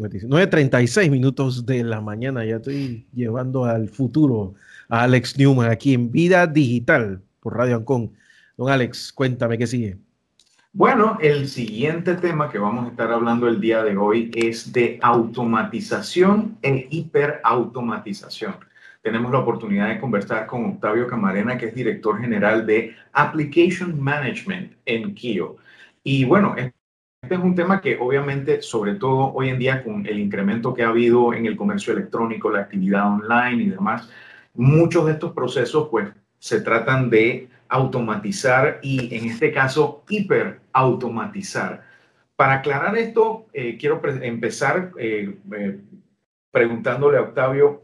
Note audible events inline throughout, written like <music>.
9.36 minutos de la mañana. Ya estoy llevando al futuro a Alex Newman aquí en Vida Digital por Radio Ancon. Don Alex, cuéntame qué sigue. Bueno, el siguiente tema que vamos a estar hablando el día de hoy es de automatización e hiperautomatización. Tenemos la oportunidad de conversar con Octavio Camarena, que es director general de Application Management en Kio. Y bueno, este es un tema que obviamente, sobre todo hoy en día con el incremento que ha habido en el comercio electrónico, la actividad online y demás, muchos de estos procesos pues se tratan de automatizar y en este caso hiperautomatizar. Para aclarar esto, eh, quiero empezar eh, eh, preguntándole a Octavio,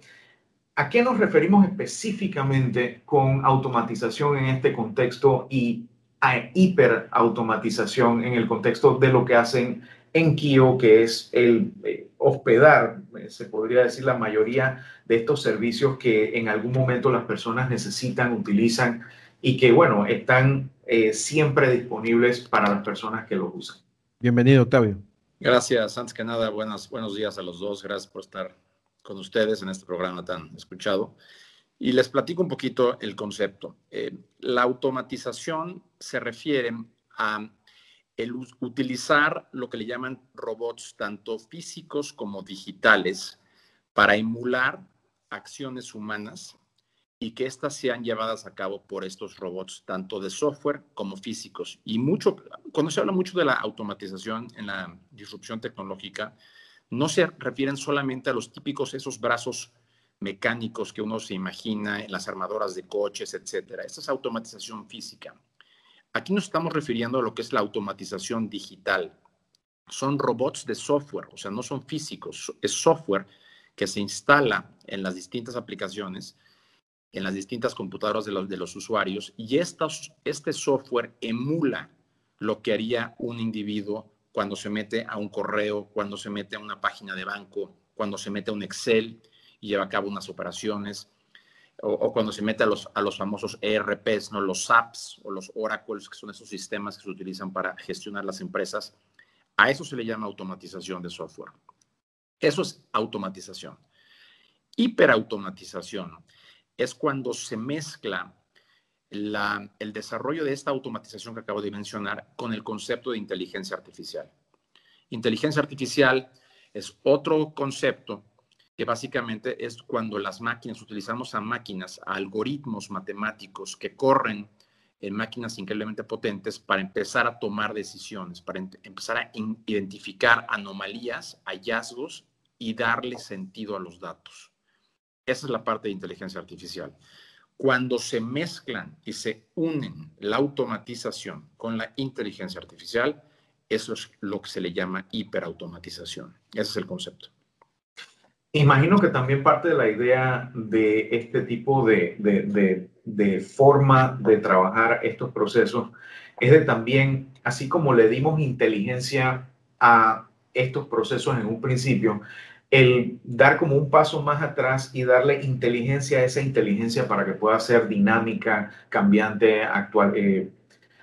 ¿a qué nos referimos específicamente con automatización en este contexto y a hiperautomatización en el contexto de lo que hacen en Kio, que es el eh, hospedar, eh, se podría decir, la mayoría de estos servicios que en algún momento las personas necesitan, utilizan y que, bueno, están eh, siempre disponibles para las personas que los usan. Bienvenido, Octavio. Gracias. Antes que nada, buenas, buenos días a los dos. Gracias por estar con ustedes en este programa tan escuchado. Y les platico un poquito el concepto. Eh, la automatización se refiere a el utilizar lo que le llaman robots tanto físicos como digitales para emular acciones humanas y que éstas sean llevadas a cabo por estos robots, tanto de software como físicos. Y mucho, cuando se habla mucho de la automatización en la disrupción tecnológica, no se refieren solamente a los típicos esos brazos mecánicos que uno se imagina en las armadoras de coches, etcétera. Esta es automatización física. Aquí nos estamos refiriendo a lo que es la automatización digital. Son robots de software, o sea, no son físicos, es software que se instala en las distintas aplicaciones, en las distintas computadoras de los, de los usuarios, y estos, este software emula lo que haría un individuo cuando se mete a un correo, cuando se mete a una página de banco, cuando se mete a un Excel, y lleva a cabo unas operaciones, o, cuando se mete a los, a los famosos ERPs, ¿no? los SAPs o los Oracles, que son esos sistemas que se utilizan para gestionar las empresas, a eso se le llama automatización de software. Eso es automatización. Hiperautomatización es cuando se mezcla la, el desarrollo de esta automatización que acabo de mencionar con el concepto de inteligencia artificial. Inteligencia artificial es otro concepto que básicamente es cuando las máquinas, utilizamos a máquinas, a algoritmos matemáticos que corren en máquinas increíblemente potentes para empezar a tomar decisiones, para empezar a identificar anomalías, hallazgos y darle sentido a los datos. Esa es la parte de inteligencia artificial. Cuando se mezclan y se unen la automatización con la inteligencia artificial, eso es lo que se le llama hiperautomatización. Ese es el concepto. Imagino que también parte de la idea de este tipo de, de, de, forma de trabajar estos procesos es de también, así como le dimos inteligencia a estos procesos en un principio, el dar como un paso más atrás y darle inteligencia a esa inteligencia para que pueda ser dinámica, cambiante, actual, eh,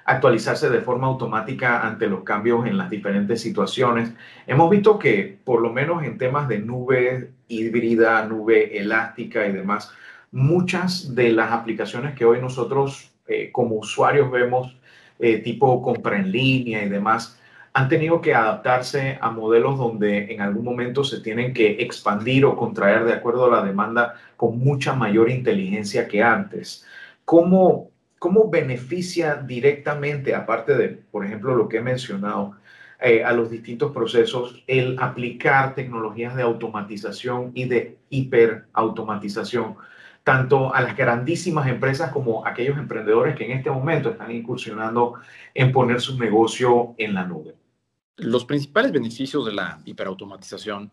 actualizarse de forma automática ante los cambios en las diferentes situaciones. Hemos visto que por lo menos en temas de nube híbrida, nube elástica y demás, muchas de las aplicaciones que hoy nosotros eh, como usuarios vemos, eh, tipo compra en línea y demás, han tenido que adaptarse a modelos donde en algún momento se tienen que expandir o contraer de acuerdo a la demanda con mucha mayor inteligencia que antes. ¿Cómo, ¿Cómo beneficia directamente, aparte de, por ejemplo, lo que he mencionado, eh, a los distintos procesos el aplicar tecnologías de automatización y de hiperautomatización, tanto a las grandísimas empresas como a aquellos emprendedores que en este momento están incursionando en poner su negocio en la nube? Los principales beneficios de la hiperautomatización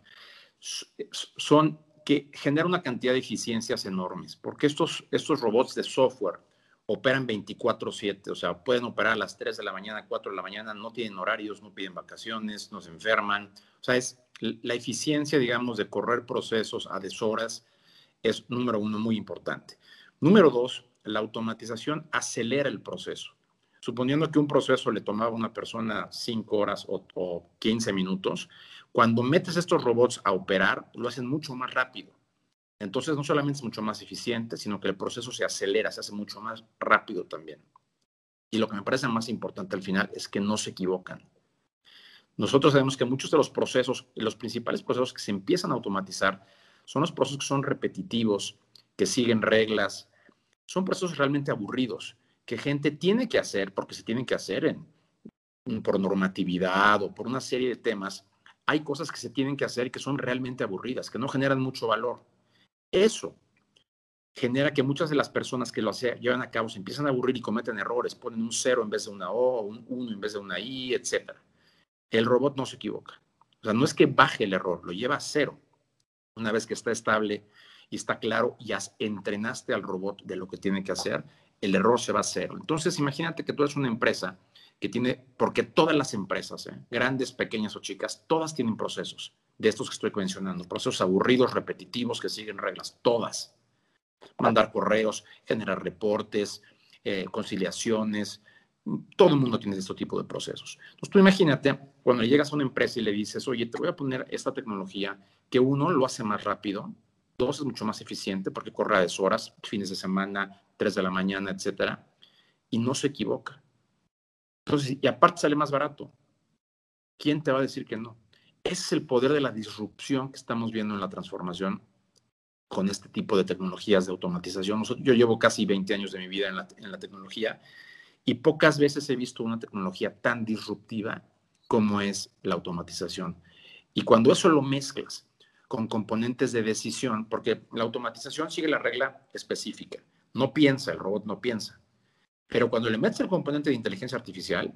son que genera una cantidad de eficiencias enormes, porque estos, estos robots de software operan 24/7, o sea, pueden operar a las 3 de la mañana, 4 de la mañana, no tienen horarios, no piden vacaciones, no se enferman. O sea, es la eficiencia, digamos, de correr procesos a deshoras es número uno muy importante. Número dos, la automatización acelera el proceso. suponiendo que un proceso le tomaba a una persona 5 horas o, o 15 minutos, cuando metes estos robots a operar, lo hacen mucho más rápido. Entonces, no solamente es mucho más eficiente, sino que el proceso se acelera, se hace mucho más rápido también. Y lo que me parece más importante al final es que no se equivocan. Nosotros sabemos que muchos de los procesos, los principales procesos que se empiezan a automatizar, son los procesos que son repetitivos, que siguen reglas, son procesos realmente aburridos, que gente tiene que hacer porque se tienen que hacer por normatividad o por una serie de temas. Hay cosas que se tienen que hacer que son realmente aburridas, que no generan mucho valor. Eso genera que muchas de las personas que lo llevan a cabo se empiezan a aburrir y cometen errores, ponen un cero en vez de una O, un 1 en vez de una I, etc. El robot no se equivoca. O sea, no es que baje el error, lo lleva a cero. Una vez que está estable y está claro, ya entrenaste al robot de lo que tiene que hacer, el error se va a cero. Entonces, imagínate que tú eres una empresa que tiene, porque todas las empresas, ¿eh? grandes, pequeñas o chicas, todas tienen procesos de estos que estoy mencionando, procesos aburridos, repetitivos, que siguen reglas, todas. Mandar correos, generar reportes, eh, conciliaciones, todo el mundo tiene este tipo de procesos. Entonces tú imagínate cuando llegas a una empresa y le dices, oye, te voy a poner esta tecnología que uno lo hace más rápido, dos es mucho más eficiente porque corre a deshoras, fines de semana, tres de la mañana, etcétera, y no se equivoca. Entonces, y aparte sale más barato. ¿Quién te va a decir que no? Ese es el poder de la disrupción que estamos viendo en la transformación con este tipo de tecnologías de automatización. Yo llevo casi 20 años de mi vida en la, en la tecnología y pocas veces he visto una tecnología tan disruptiva como es la automatización. Y cuando eso lo mezclas con componentes de decisión, porque la automatización sigue la regla específica, no piensa, el robot no piensa. Pero cuando le metes el componente de inteligencia artificial,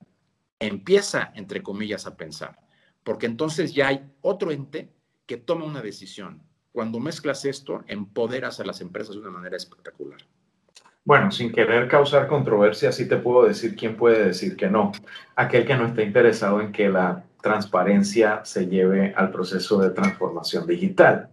empieza, entre comillas, a pensar porque entonces ya hay otro ente que toma una decisión. Cuando mezclas esto, empoderas a las empresas de una manera espectacular. Bueno, sin querer causar controversia, sí te puedo decir quién puede decir que no. Aquel que no está interesado en que la transparencia se lleve al proceso de transformación digital.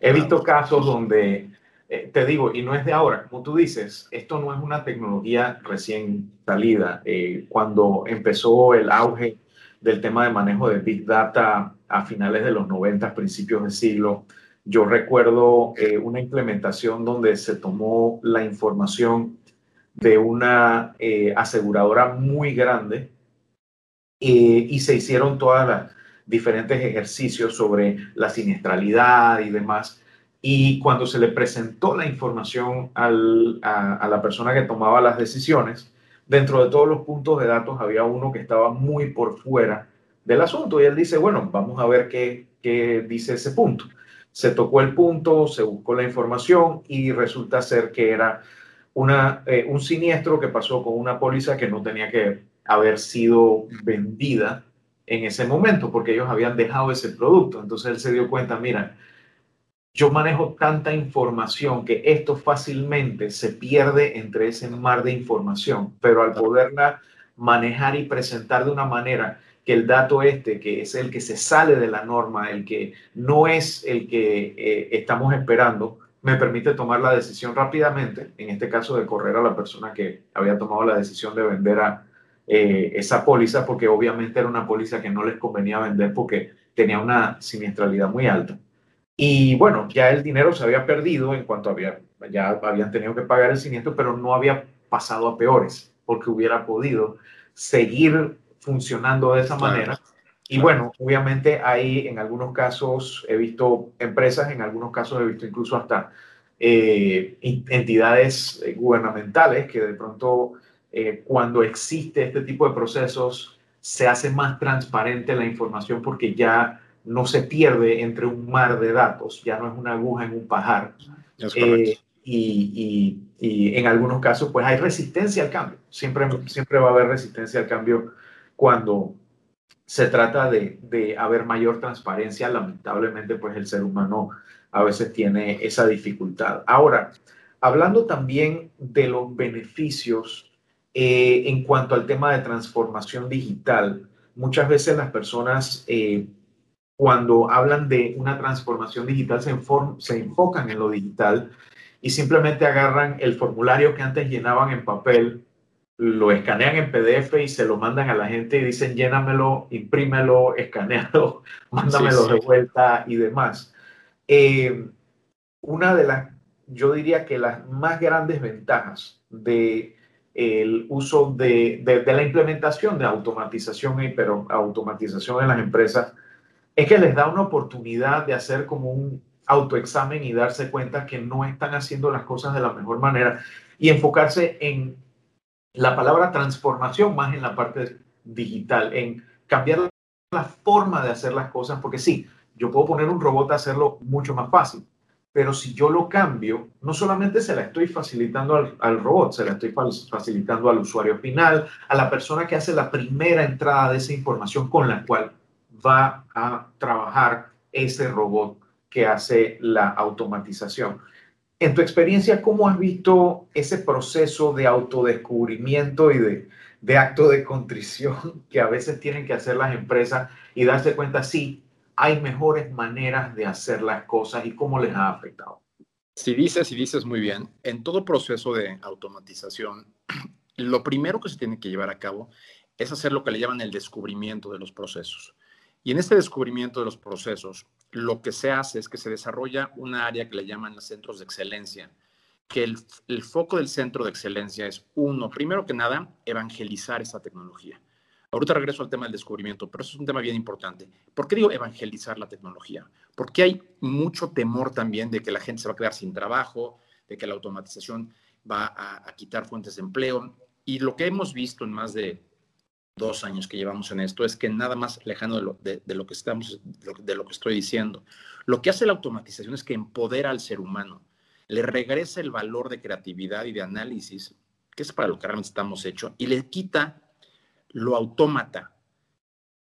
He visto casos donde, eh, te digo, y no es de ahora, como tú dices, esto no es una tecnología recién salida. Eh, cuando empezó el auge del tema de manejo de Big Data a finales de los 90, principios del siglo. Yo recuerdo eh, una implementación donde se tomó la información de una eh, aseguradora muy grande eh, y se hicieron todas las diferentes ejercicios sobre la siniestralidad y demás. Y cuando se le presentó la información a la persona que tomaba las decisiones, dentro de todos los puntos de datos había uno que estaba muy por fuera del asunto y él dice, bueno, vamos a ver qué, qué dice ese punto. Se tocó el punto, se buscó la información y resulta ser que era una, eh, un siniestro que pasó con una póliza que no tenía que haber sido vendida en ese momento porque ellos habían dejado ese producto. Entonces él se dio cuenta, mira, yo manejo tanta información que esto fácilmente se pierde entre ese mar de información, pero al poderla manejar y presentar de una manera que el dato este, que es el que se sale de la norma, el que no es el que eh, estamos esperando, me permite tomar la decisión rápidamente, en este caso de correr a la persona que había tomado la decisión de vender a, eh, esa póliza, porque obviamente era una póliza que no les convenía vender porque tenía una siniestralidad muy alta. Y bueno, ya el dinero se había perdido en cuanto había, ya habían tenido que pagar el siniestro, pero no había pasado a peores, porque hubiera podido seguir funcionando de esa manera. Y bueno, obviamente hay en algunos casos, he visto empresas, en algunos casos he visto incluso hasta eh, entidades eh, gubernamentales que de pronto eh, cuando existe este tipo de procesos se hace más transparente la información porque ya no se pierde entre un mar de datos, ya no es una aguja en un pajar. Eh, y, y, en algunos casos, pues hay resistencia al cambio. Siempre, siempre va a haber resistencia al cambio cuando se trata de, de haber mayor transparencia. Lamentablemente, pues el ser humano a veces tiene esa dificultad. Ahora, hablando también de los beneficios eh, en cuanto al tema de transformación digital, muchas veces las personas eh, cuando hablan de una transformación digital se, se enfocan en lo digital y simplemente agarran el formulario que antes llenaban en papel, lo escanean en PDF y se lo mandan a la gente y dicen llénamelo, imprímelo, escanealo, <laughs> mándamelo de vuelta y demás. Eh, una de las, yo diría que las más grandes ventajas de el uso de, de, la implementación de automatización, pero automatización en las empresas, es que les da una oportunidad de hacer como un autoexamen y darse cuenta que no están haciendo las cosas de la mejor manera y enfocarse en la palabra transformación más en la parte digital, en cambiar la forma de hacer las cosas, porque sí, yo puedo poner un robot a hacerlo mucho más fácil, pero si yo lo cambio, no solamente se la estoy facilitando al, robot, se la estoy facilitando al usuario final, a la persona que hace la primera entrada de esa información con la cual va a trabajar ese robot que hace la automatización. En tu experiencia, ¿cómo has visto ese proceso de autodescubrimiento y de, acto de contrición <laughs> que a veces tienen que hacer las empresas y darse cuenta, sí, hay mejores maneras de hacer las cosas y cómo les ha afectado? Si dices y dices muy bien, en todo proceso de automatización, <clears throat> lo primero que se tiene que llevar a cabo es hacer lo que le llaman el descubrimiento de los procesos. Y en este descubrimiento de los procesos, lo que se hace es que se desarrolla una área que le llaman los centros de excelencia, que el, foco del centro de excelencia es, uno, primero que nada, evangelizar esa tecnología. Ahorita regreso al tema del descubrimiento, pero eso es un tema bien importante. ¿Por qué digo evangelizar la tecnología? Porque hay mucho temor también de que la gente se va a quedar sin trabajo, de que la automatización va a, a quitar fuentes de empleo. Y lo que hemos visto en más de dos años que llevamos en esto, es que nada más lejano de lo, de, lo que estamos, de lo, que estoy diciendo. Lo que hace la automatización es que empodera al ser humano, le regresa el valor de creatividad y de análisis, que es para lo que realmente estamos hechos, y le quita lo autómata.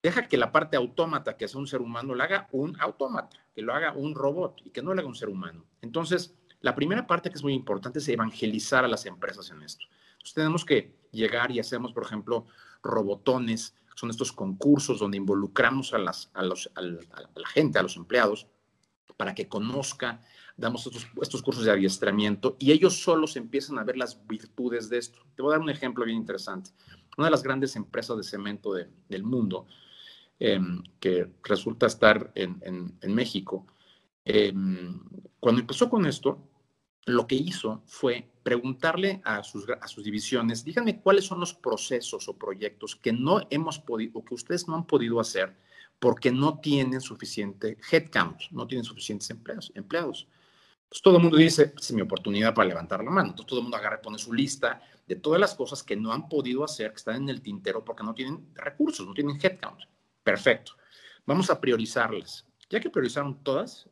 Deja que la parte autómata que es un ser humano lo haga un autómata, que lo haga un robot y que no lo haga un ser humano. Entonces, la primera parte que es muy importante es evangelizar a las empresas en esto. Entonces, tenemos que llegar y hacemos, por ejemplo, robotones, son estos concursos donde involucramos a, las, a, los, a, la gente, a los empleados, para que conozca, damos estos, cursos de adiestramiento y ellos solos empiezan a ver las virtudes de esto. Te voy a dar un ejemplo bien interesante. Una de las grandes empresas de cemento del mundo, em, que resulta estar en, en, en México, em, cuando empezó con esto, lo que hizo fue preguntarle a sus, a sus divisiones, díganme cuáles son los procesos o proyectos que no hemos podido, o que ustedes no han podido hacer porque no tienen suficiente headcount, no tienen suficientes empleados. empleados. Entonces todo el mundo dice, es mi oportunidad para levantar la mano. Entonces todo el mundo agarra y pone su lista de todas las cosas que no han podido hacer, que están en el tintero porque no tienen recursos, no tienen headcount. Perfecto. Vamos a priorizarlas. Ya que priorizaron todas,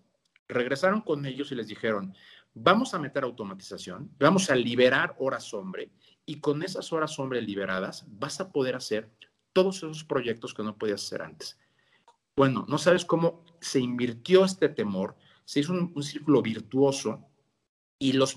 regresaron con ellos y les dijeron, vamos a meter automatización, vamos a liberar horas hombre y con esas horas hombre liberadas vas a poder hacer todos esos proyectos que no podías hacer antes. Bueno, no sabes cómo se invirtió este temor, se hizo un, círculo virtuoso y los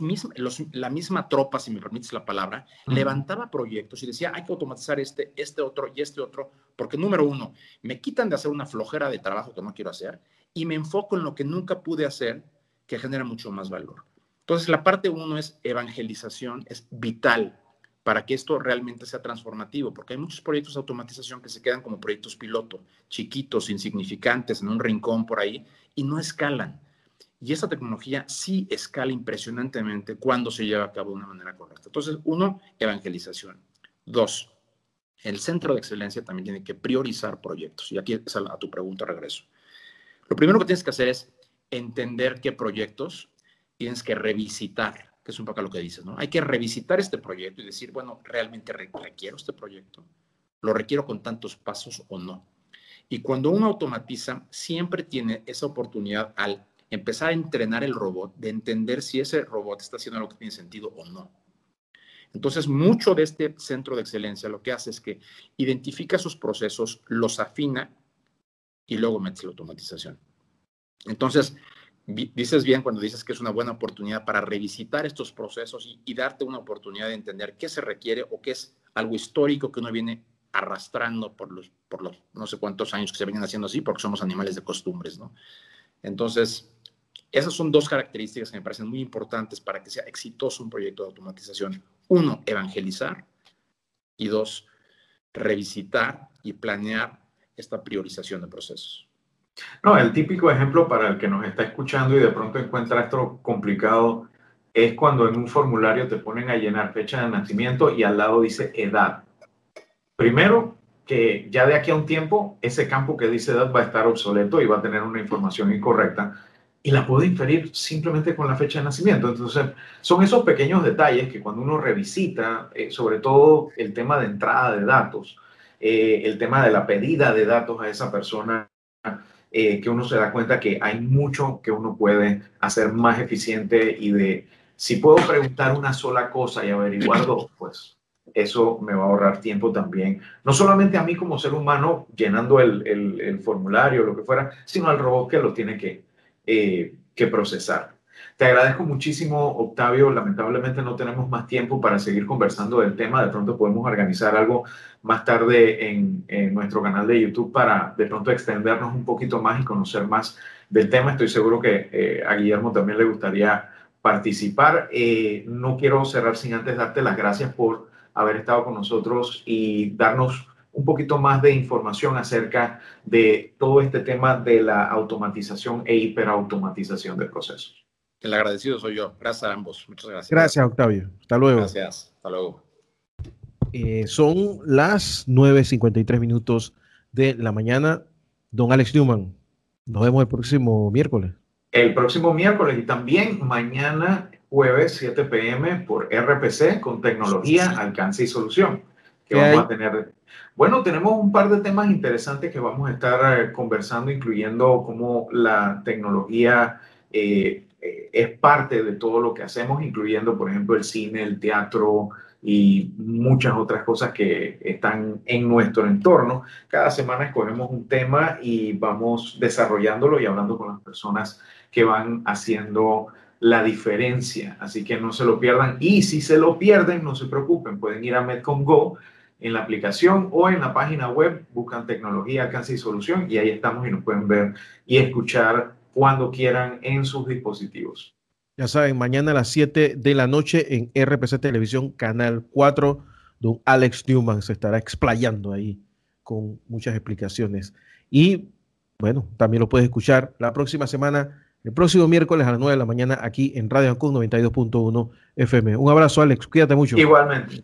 la misma tropa, si me permites la palabra, levantaba proyectos y decía, hay que automatizar este, este otro y este otro, porque número uno, me quitan de hacer una flojera de trabajo que no quiero hacer y me enfoco en lo que nunca pude hacer que genera mucho más valor. Entonces, la parte uno es evangelización, es vital para que esto realmente sea transformativo, porque hay muchos proyectos de automatización que se quedan como proyectos piloto, chiquitos, insignificantes, en un rincón por ahí, y no escalan. Y esa tecnología sí escala impresionantemente cuando se lleva a cabo de una manera correcta. Entonces, uno, evangelización. Dos, el centro de excelencia también tiene que priorizar proyectos. Y aquí es a tu pregunta regreso. Lo primero que tienes que hacer es entender qué proyectos tienes que revisitar, que es un poco lo que dices, ¿no? Hay que revisitar este proyecto y decir, bueno, ¿realmente requiero este proyecto? ¿Lo requiero con tantos pasos o no? Y cuando uno automatiza, siempre tiene esa oportunidad al empezar a entrenar el robot de entender si ese robot está haciendo lo que tiene sentido o no. Entonces, mucho de este centro de excelencia lo que hace es que identifica sus procesos, los afina y luego mete la automatización. Entonces, dices bien cuando dices que es una buena oportunidad para revisitar estos procesos y, darte una oportunidad de entender qué se requiere o qué es algo histórico que uno viene arrastrando por los, por los no sé cuántos años que se vienen haciendo así, porque somos animales de costumbres, ¿no? Entonces, esas son dos características que me parecen muy importantes para que sea exitoso un proyecto de automatización. Uno, evangelizar. Y dos, revisitar y planear esta priorización de procesos. No, el típico ejemplo para el que nos está escuchando y de pronto encuentra esto complicado es cuando en un formulario te ponen a llenar fecha de nacimiento y al lado dice edad. Primero, que ya de aquí a un tiempo ese campo que dice edad va a estar obsoleto y va a tener una información incorrecta y la puedo inferir simplemente con la fecha de nacimiento. Entonces, son esos pequeños detalles que cuando uno revisita, eh, sobre todo el tema de entrada de datos, eh, el tema de la pedida de datos a esa persona, eh, que uno se da cuenta que hay mucho que uno puede hacer más eficiente y de, si puedo preguntar una sola cosa y averiguar dos, pues eso me va a ahorrar tiempo también, no solamente a mí como ser humano llenando el, el, el formulario lo que fuera, sino al robot que lo tiene que, eh, que procesar. Te agradezco muchísimo, Octavio. Lamentablemente no tenemos más tiempo para seguir conversando del tema. De pronto podemos organizar algo más tarde en, nuestro canal de YouTube para de pronto extendernos un poquito más y conocer más del tema. Estoy seguro que eh, a Guillermo también le gustaría participar. Eh, no quiero cerrar sin antes darte las gracias por haber estado con nosotros y darnos un poquito más de información acerca de todo este tema de la automatización e hiperautomatización de procesos. El agradecido soy yo. Gracias a ambos. Muchas gracias. Gracias, Octavio. Hasta luego. Gracias. Hasta luego. Eh, son las 9.53 minutos de la mañana. Don Alex Newman, nos vemos el próximo miércoles. El próximo miércoles y también mañana jueves 7 pm por RPC con tecnología, alcance y solución. Que vamos a tener. Bueno, tenemos un par de temas interesantes que vamos a estar eh, conversando, incluyendo cómo la tecnología eh, eh, es parte de todo lo que hacemos, incluyendo, por ejemplo, el cine, el teatro y muchas otras cosas que están en nuestro entorno. Cada semana escogemos un tema y vamos desarrollándolo y hablando con las personas que van haciendo la diferencia. Así que no se lo pierdan. Y si se lo pierden, no se preocupen, pueden ir a Medcom Go en la aplicación o en la página web, buscan tecnología, alcance y solución y ahí estamos y nos pueden ver y escuchar cuando quieran en sus dispositivos. Ya saben, mañana a las 7 de la noche en RPC Televisión, Canal 4, don Alex Newman se estará explayando ahí con muchas explicaciones. Y bueno, también lo puedes escuchar la próxima semana, el próximo miércoles a las 9 de la mañana aquí en Radio Ancún 92.1 FM. Un abrazo, Alex. Cuídate mucho. Igualmente.